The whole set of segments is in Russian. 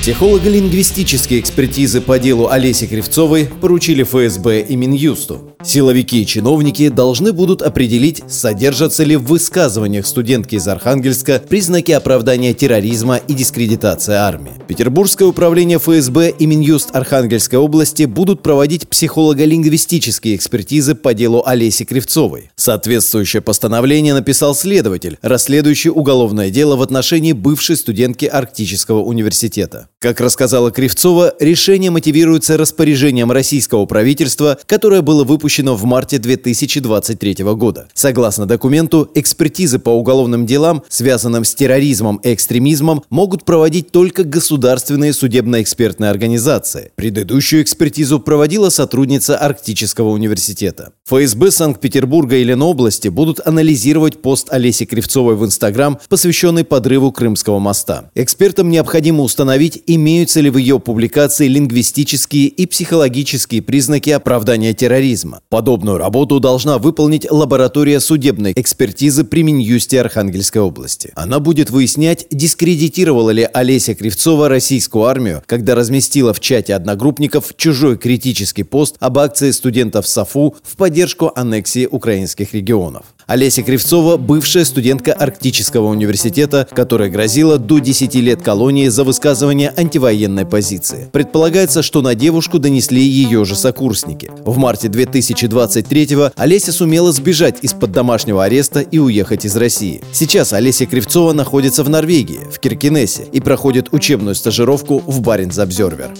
Психолого-лингвистические экспертизы по делу Олеси Кривцовой поручили ФСБ и Минюсту. Силовики и чиновники должны будут определить, содержатся ли в высказываниях студентки из Архангельска признаки оправдания терроризма и дискредитации армии. Петербургское управление ФСБ и Минюст Архангельской области будут проводить психолого-лингвистические экспертизы по делу Олеси Кривцовой. Соответствующее постановление написал следователь, расследующий уголовное дело в отношении бывшей студентки Арктического университета. Как рассказала Кривцова, решение мотивируется распоряжением российского правительства, которое было выпущено в марте 2023 года. Согласно документу, экспертизы по уголовным делам, связанным с терроризмом и экстремизмом, могут проводить только государственные судебно-экспертные организации. Предыдущую экспертизу проводила сотрудница Арктического университета. ФСБ Санкт-Петербурга и Ленобласти будут анализировать пост Олеси Кривцовой в Инстаграм, посвященный подрыву Крымского моста. Экспертам необходимо установить, имеются ли в ее публикации лингвистические и психологические признаки оправдания терроризма. Подобную работу должна выполнить лаборатория судебной экспертизы при Минюсте Архангельской области. Она будет выяснять, дискредитировала ли Олеся Кривцова российскую армию, когда разместила в чате одногруппников чужой критический пост об акции студентов САФУ в поддержку аннексии украинских регионов. Олеся Кривцова – бывшая студентка Арктического университета, которая грозила до 10 лет колонии за высказывание антивоенной позиции. Предполагается, что на девушку донесли ее же сокурсники. В марте 2023-го Олеся сумела сбежать из-под домашнего ареста и уехать из России. Сейчас Олеся Кривцова находится в Норвегии, в Киркинессе, и проходит учебную стажировку в Баренц-Обзервер.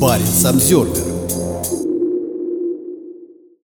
Баренц-Обзервер